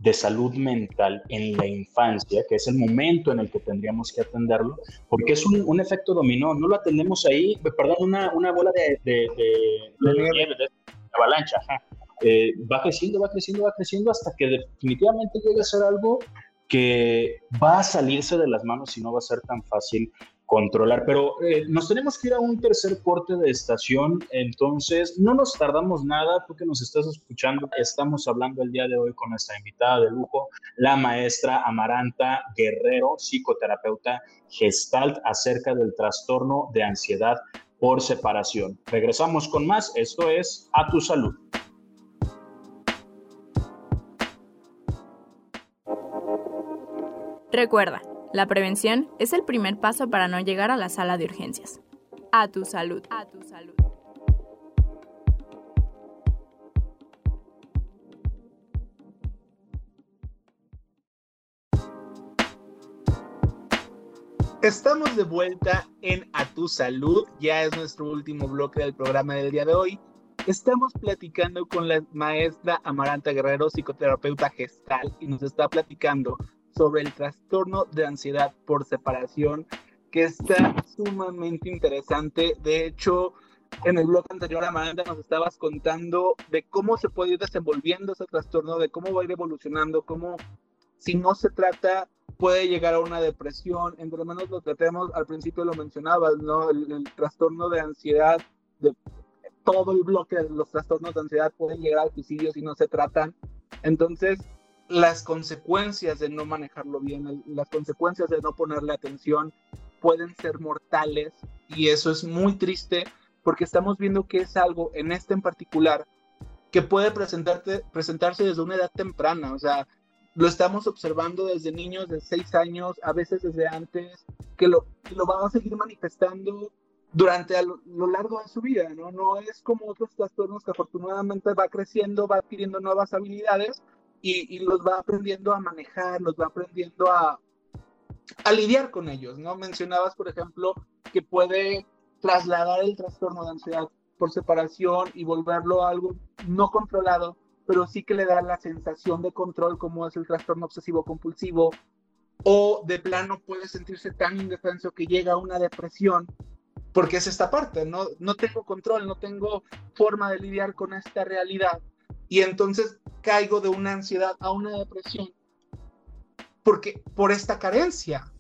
de salud mental en la infancia, que es el momento en el que tendríamos que atenderlo, porque es un, efecto dominó, no lo atendemos ahí, perdón, una, una bola de, de, de, avalancha, eh, va creciendo, va creciendo, va creciendo hasta que definitivamente llegue a ser algo que va a salirse de las manos y no va a ser tan fácil controlar. Pero eh, nos tenemos que ir a un tercer corte de estación, entonces no nos tardamos nada, tú que nos estás escuchando, estamos hablando el día de hoy con nuestra invitada de lujo, la maestra Amaranta Guerrero, psicoterapeuta gestalt, acerca del trastorno de ansiedad por separación. Regresamos con más, esto es A Tu Salud. Recuerda, la prevención es el primer paso para no llegar a la sala de urgencias. A tu salud. A tu salud. Estamos de vuelta en A Tu Salud, ya es nuestro último bloque del programa del día de hoy. Estamos platicando con la maestra Amaranta Guerrero, psicoterapeuta gestal, y nos está platicando sobre el trastorno de ansiedad por separación, que está sumamente interesante. De hecho, en el blog anterior, Amanda, nos estabas contando de cómo se puede ir desenvolviendo ese trastorno, de cómo va a ir evolucionando, cómo si no se trata puede llegar a una depresión, entre menos lo tratemos, al principio lo mencionabas, ¿no? El, trastorno de ansiedad, de todo el bloque de los trastornos de ansiedad pueden llegar al suicidio si no se tratan. Entonces, las consecuencias de no manejarlo bien, las consecuencias de no ponerle atención pueden ser mortales y eso es muy triste porque estamos viendo que es algo en este en particular que puede presentarte, presentarse desde una edad temprana, o sea, lo estamos observando desde niños de 6 años, a veces desde antes, que lo, lo a seguir manifestando durante a lo, largo de su vida, ¿no? No es como otros trastornos que afortunadamente va creciendo, va adquiriendo nuevas habilidades y, los va aprendiendo a manejar, los va aprendiendo a, a lidiar con ellos, ¿no? Mencionabas, por ejemplo, que puede trasladar el trastorno de ansiedad por separación y volverlo algo no controlado, pero sí que le da la sensación de control como es el trastorno obsesivo compulsivo o de plano puede sentirse tan indefenso que llega a una depresión porque es esta parte, no, no tengo control, no tengo forma de lidiar con esta realidad y entonces caigo de una ansiedad a una depresión porque por esta carencia.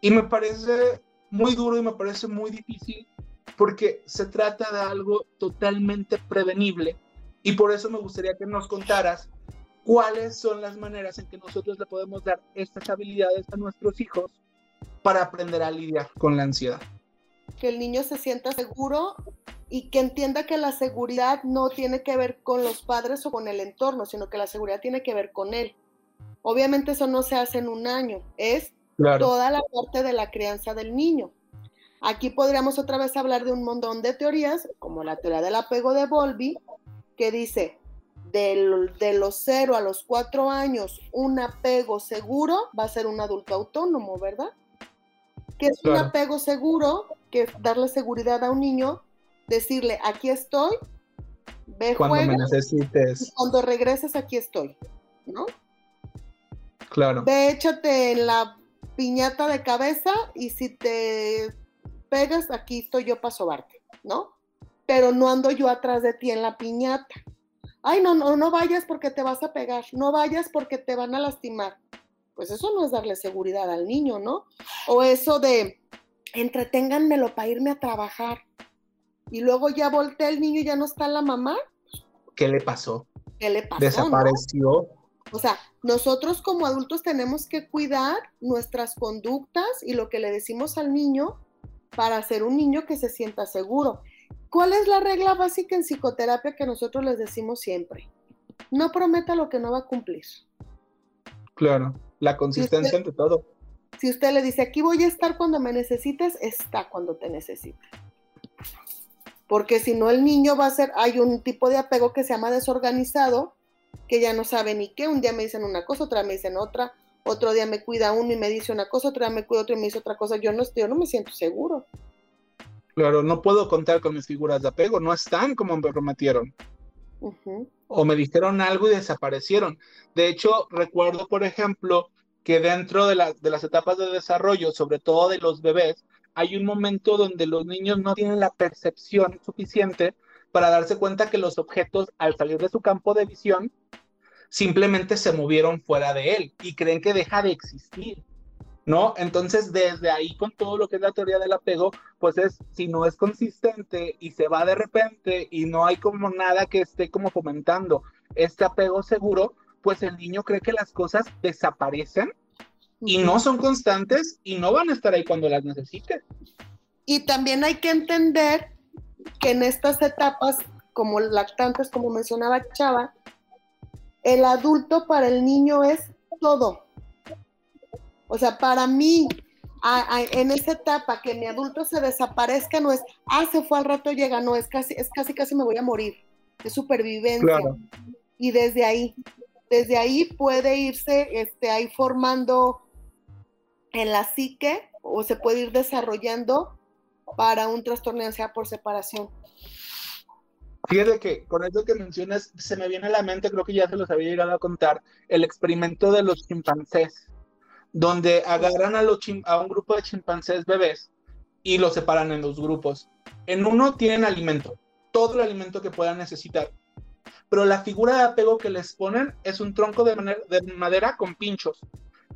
Y me parece muy duro y me parece muy difícil porque se trata de algo totalmente prevenible y por eso me gustaría que nos contaras cuáles son las maneras en que nosotros le podemos dar estas habilidades a nuestros hijos para aprender a lidiar con la ansiedad. Que el niño se sienta seguro y que entienda que la seguridad no tiene que ver con los padres o con el entorno, sino que la seguridad tiene que ver con él. Obviamente eso no se hace en un año, es toda la parte de la crianza del niño. Aquí podríamos otra vez hablar de un montón de teorías, como la teoría del apego de Volby, que dice, de los 0 a los 4 años, un apego seguro va a ser un adulto autónomo, ¿verdad? Que es un apego seguro, que darle seguridad a un niño, decirle, aquí estoy, ve, cuando me necesites. Y cuando regreses, aquí estoy, ¿no? Claro. Ve, échate en la piñata de cabeza y si te pegas, aquí estoy yo para sobarte, ¿no? Pero no ando yo atrás de ti en la piñata. Ay, no, no, no vayas porque te vas a pegar, no vayas porque te van a lastimar. Pues eso no es darle seguridad al niño, ¿no? O eso de entreténganmelo para irme a trabajar. Y luego ya voltea el niño y ya no está la mamá. ¿Qué le pasó? ¿Qué le pasó? Desapareció. O sea, nosotros como adultos tenemos que cuidar nuestras conductas y lo que le decimos al niño para ser un niño que se sienta seguro. ¿Cuál es la regla básica en psicoterapia que nosotros les decimos siempre? No prometa lo que no va a cumplir. Claro, la consistencia ante todo. Si usted le dice, aquí voy a estar cuando me necesites, está cuando te necesite. Porque si no, el niño va a ser, hay un tipo de apego que se llama desorganizado, que ya no sabe ni qué, un día me dicen una cosa, otra me dicen otra, otro día me cuida uno y me dice una cosa, otro día me cuida otro y me dice otra cosa, yo no, yo no me siento seguro. Claro, no puedo contar con mis figuras de apego, no están como me prometieron. O me dijeron algo y desaparecieron. De hecho, recuerdo, por ejemplo, que dentro de, de las etapas de desarrollo, sobre todo de los bebés, hay un momento donde los niños no tienen la percepción suficiente para darse cuenta que los objetos al salir de su campo de visión simplemente se movieron fuera de él y creen que deja de existir. ¿No? Entonces, desde ahí, con todo lo que es la teoría del apego, pues es, si no es consistente y se va de repente y no hay como nada que esté como fomentando este apego seguro, pues el niño cree que las cosas desaparecen y no son constantes y no van a estar ahí cuando las necesite. Y también hay que entender que en estas etapas, como lactantes, como mencionaba Chava, el adulto para el niño es todo. O sea, para mí, en esa etapa que mi adulto se desaparezca, no es, ah, se fue al rato, llega, no, es casi, es casi, casi me voy a morir. Es supervivencia. Y desde ahí, desde ahí puede irse este, ahí formando en la psique o se puede ir desarrollando para un trastorno de ansiedad por separación. Fíjate que con eso que mencionas, se me viene a la mente, creo que ya se los había llegado a contar, el experimento de los chimpancés, donde agarran a, los a un grupo de chimpancés bebés y los separan en dos grupos. En uno tienen alimento, todo el alimento que puedan necesitar, pero la figura de apego que les ponen es un tronco de, de madera con pinchos.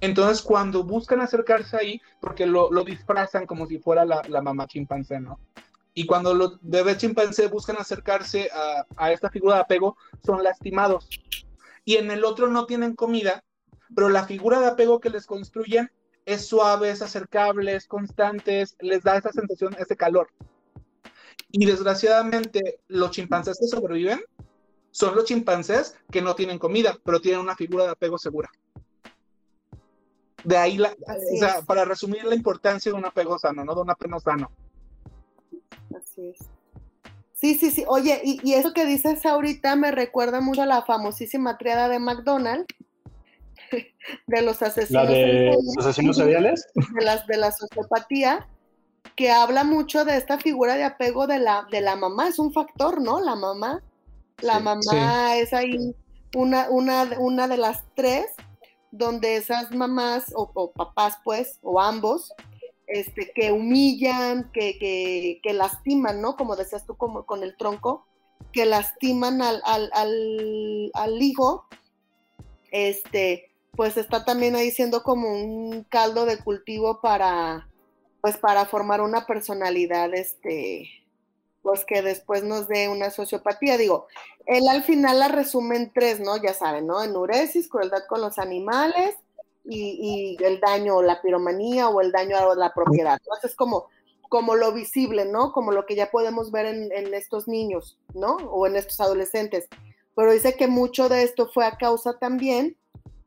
Entonces, cuando buscan acercarse ahí, porque lo, lo disfrazan como si fuera la, la, mamá chimpancé, ¿no? Y cuando los bebés chimpancé buscan acercarse a, a, esta figura de apego, son lastimados. Y en el otro no tienen comida, pero la figura de apego que les construyen es suave, es acercable, es constante, les da esa sensación, ese calor. Y desgraciadamente, los chimpancés que sobreviven son los chimpancés que no tienen comida, pero tienen una figura de apego segura. De ahí, la, o sea, para resumir la importancia de un apego sano, no de un apego sano. Así es. Sí, sí, sí. Oye, y, y, eso que dices ahorita me recuerda mucho a la famosísima triada de McDonald's, de los asesinos. ¿La de los asesinos seriales? De, las, de la sociopatía, que habla mucho de esta figura de apego de la, de la mamá. Es un factor, ¿no? La mamá. La mamá es ahí una, una, una de las tres donde esas mamás o, o papás, pues, o ambos, este, que humillan, que, que, que, lastiman, ¿no? Como decías tú, como con el tronco, que lastiman al, al, al, al, hijo, este, pues está también ahí siendo como un caldo de cultivo para, pues para formar una personalidad, este, pues que después nos dé una sociopatía. Digo, él al final la resume en tres, ¿no? Ya saben, ¿no? Enuresis, crueldad con los animales y, el daño, la piromanía o el daño a la propiedad. Entonces es como, como lo visible, ¿no? Como lo que ya podemos ver en, en, estos niños, ¿no? O en estos adolescentes. Pero dice que mucho de esto fue a causa también,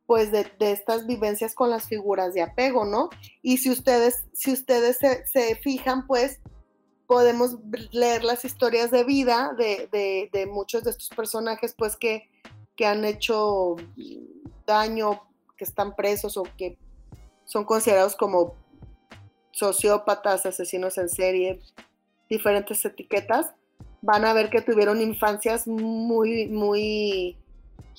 pues, de, de estas vivencias con las figuras de apego, ¿no? Y si ustedes, si ustedes se, se fijan, pues, podemos leer las historias de vida de, de, de muchos de estos personajes, pues, que, que han hecho daño que están presos o que son considerados como sociópatas, asesinos en serie, diferentes etiquetas, van a ver que tuvieron infancias muy, muy,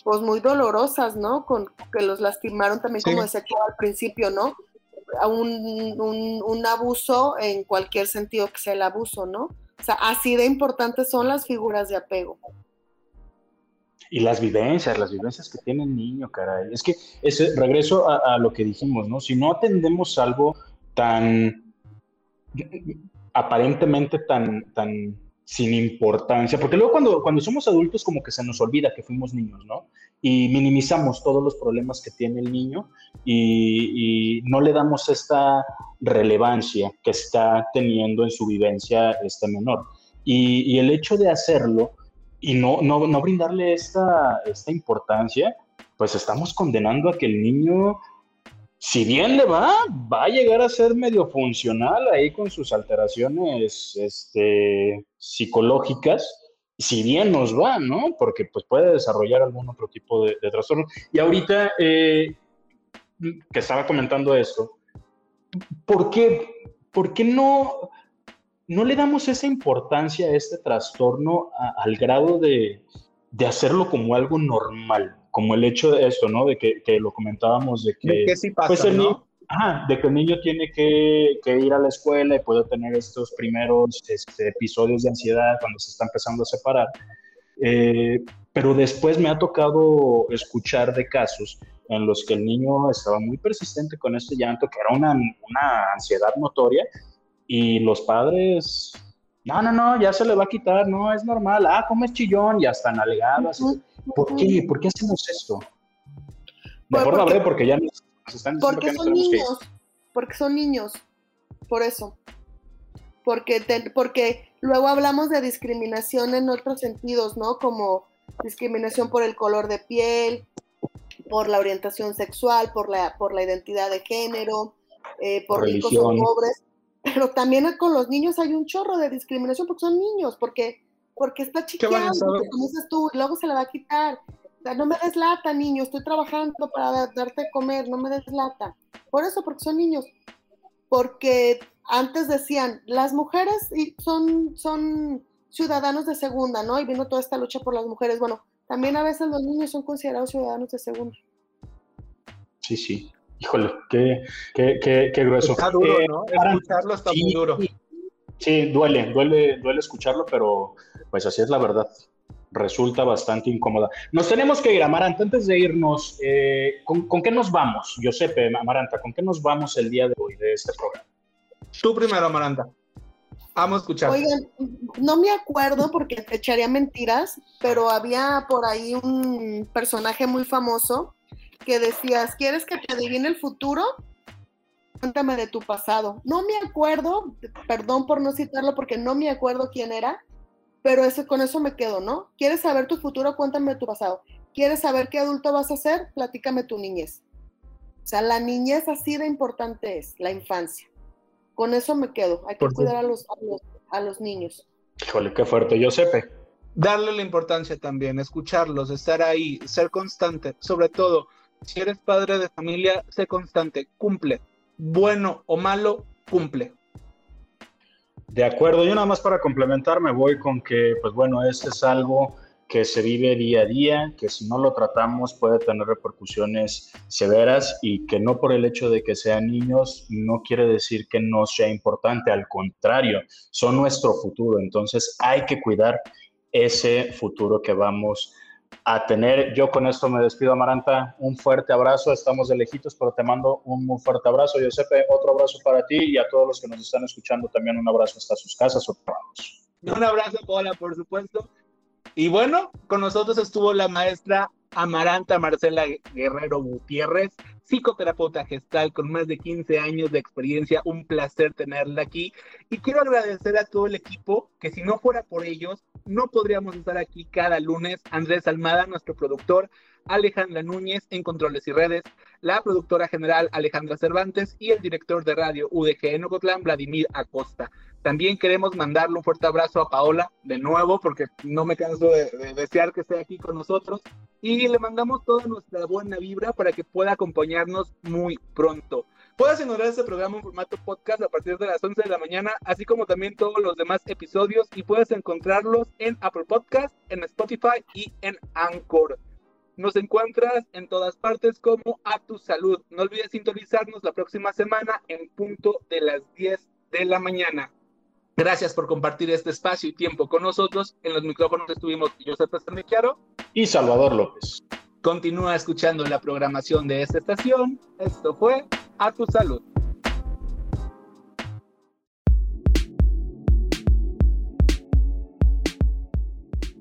pues muy dolorosas, ¿no? Con que los lastimaron también, como decía al principio, ¿no? Un, un, un, abuso en cualquier sentido que sea el abuso, ¿no? O sea, así de importantes son las figuras de apego. Y las vivencias, las vivencias que tiene el niño, caray. Es que ese, regreso a, a lo que dijimos, ¿no? Si no atendemos algo tan aparentemente tan, tan sin importancia, porque luego cuando, cuando somos adultos como que se nos olvida que fuimos niños, ¿no? Y minimizamos todos los problemas que tiene el niño y, no le damos esta relevancia que está teniendo en su vivencia este menor. Y, y el hecho de hacerlo y no, no, no brindarle esta, esta importancia, pues estamos condenando a que el niño, si bien le va, va a llegar a ser medio funcional ahí con sus alteraciones este, psicológicas, si bien nos va, ¿no? Porque pues puede desarrollar algún otro tipo de, trastorno. Y ahorita eh, que estaba comentando esto, ¿por qué, ¿por qué no no le damos esa importancia a este trastorno al grado de, de, hacerlo como algo normal, como el hecho de esto, ¿no? De que, que lo comentábamos, de que, ¿De sí pasa, pues el ¿no? ajá, de que el niño tiene que, que, ir a la escuela y puede tener estos primeros este, episodios de ansiedad cuando se está empezando a separar. Eh, pero después me ha tocado escuchar de casos en los que el niño estaba muy persistente con este llanto, que era una, una ansiedad notoria, y los padres, no, no, no, ya se le va a quitar, no, es normal, ah, como es chillón, ya están alegadas. ¿Por qué? ¿Por qué hacemos esto? Mejor la hablé porque ya nos, nos están diciendo porque que son niños, porque son niños, por eso. Porque, te, porque luego hablamos de discriminación en otros sentidos, ¿no? Como discriminación por el color de piel, por la orientación sexual, por la, por la identidad de género, eh, por ricos o pobres pero también con los niños hay un chorro de discriminación porque son niños, porque, porque está chiqueando, como dices tú, y luego se le va a quitar. O sea, no me des lata, niño, estoy trabajando para darte a comer, no me des lata. Por eso, porque son niños. Porque antes decían, las mujeres son, son ciudadanos de segunda, ¿no? Y vino toda esta lucha por las mujeres. Bueno, también a veces los niños son considerados ciudadanos de segunda. Sí, sí. Híjole, qué, qué, qué, qué grueso. Está duro, eh, ¿no? Escucharlo está sí, muy duro. Sí, duele, duele, duele escucharlo, pero pues así es la verdad. Resulta bastante incómoda. Nos tenemos que ir, Amaranta. Antes de irnos, eh, ¿con, ¿con, qué nos vamos? Giuseppe, Amaranta, ¿con qué nos vamos el día de hoy de este programa? Tú primero, Amaranta. Vamos a escuchar. Oigan, no me acuerdo porque te echaría mentiras, pero había por ahí un personaje muy famoso que decías, ¿quieres que te adivine el futuro? Cuéntame de tu pasado. No me acuerdo, perdón por no citarlo porque no me acuerdo quién era, pero eso, con eso me quedo, ¿no? ¿Quieres saber tu futuro? Cuéntame tu pasado. ¿Quieres saber qué adulto vas a ser? Platícame tu niñez. O sea, la niñez así de importante es, la infancia. Con eso me quedo. Hay que cuidar a los, a los, a los niños. Híjole, qué fuerte, Giuseppe. Darle la importancia también, escucharlos, estar ahí, ser constante. Sobre todo, si eres padre de familia, sé constante, cumple. Bueno o malo, cumple. De acuerdo, yo nada más para complementar me voy con que, pues bueno, este es algo que se vive día a día, que si no lo tratamos puede tener repercusiones severas y que no por el hecho de que sean niños no quiere decir que no sea importante, al contrario, son nuestro futuro, entonces hay que cuidar ese futuro que vamos a tener. Yo con esto me despido, Amaranta. Un fuerte abrazo. Estamos de lejitos, pero te mando un muy fuerte abrazo. Giuseppe, otro abrazo para ti y a todos los que nos están escuchando también un abrazo hasta sus casas o trabajos. Un abrazo, Paola, por supuesto. Y bueno, con nosotros estuvo la maestra Amaranta Marcela Guerrero Gutiérrez, psicoterapeuta gestal con más de 15 años de experiencia. Un placer tenerla aquí. Y quiero agradecer a todo el equipo, que si no fuera por ellos, no podríamos estar aquí cada lunes. Andrés Almada, nuestro productor, Alejandra Núñez en Controles y Redes, la productora general Alejandra Cervantes y el director de radio UDG en Ocotlán, Vladimir Acosta. También queremos mandarle un fuerte abrazo a Paola de nuevo, porque no me canso de, de desear que esté aquí con nosotros. Y le mandamos toda nuestra buena vibra para que pueda acompañarnos muy pronto. Puedes encontrar este programa en formato podcast a partir de las 11 de la mañana, así como también todos los demás episodios y puedes encontrarlos en Apple Podcast, en Spotify y en Anchor. Nos encuentras en todas partes como a tu salud. No olvides sintonizarnos la próxima semana en punto de las 10 de la mañana. Gracias por compartir este espacio y tiempo con nosotros. En los micrófonos estuvimos Josep Sandequiaro Y Salvador López. Continúa escuchando la programación de esta estación. Esto fue A Tu Salud.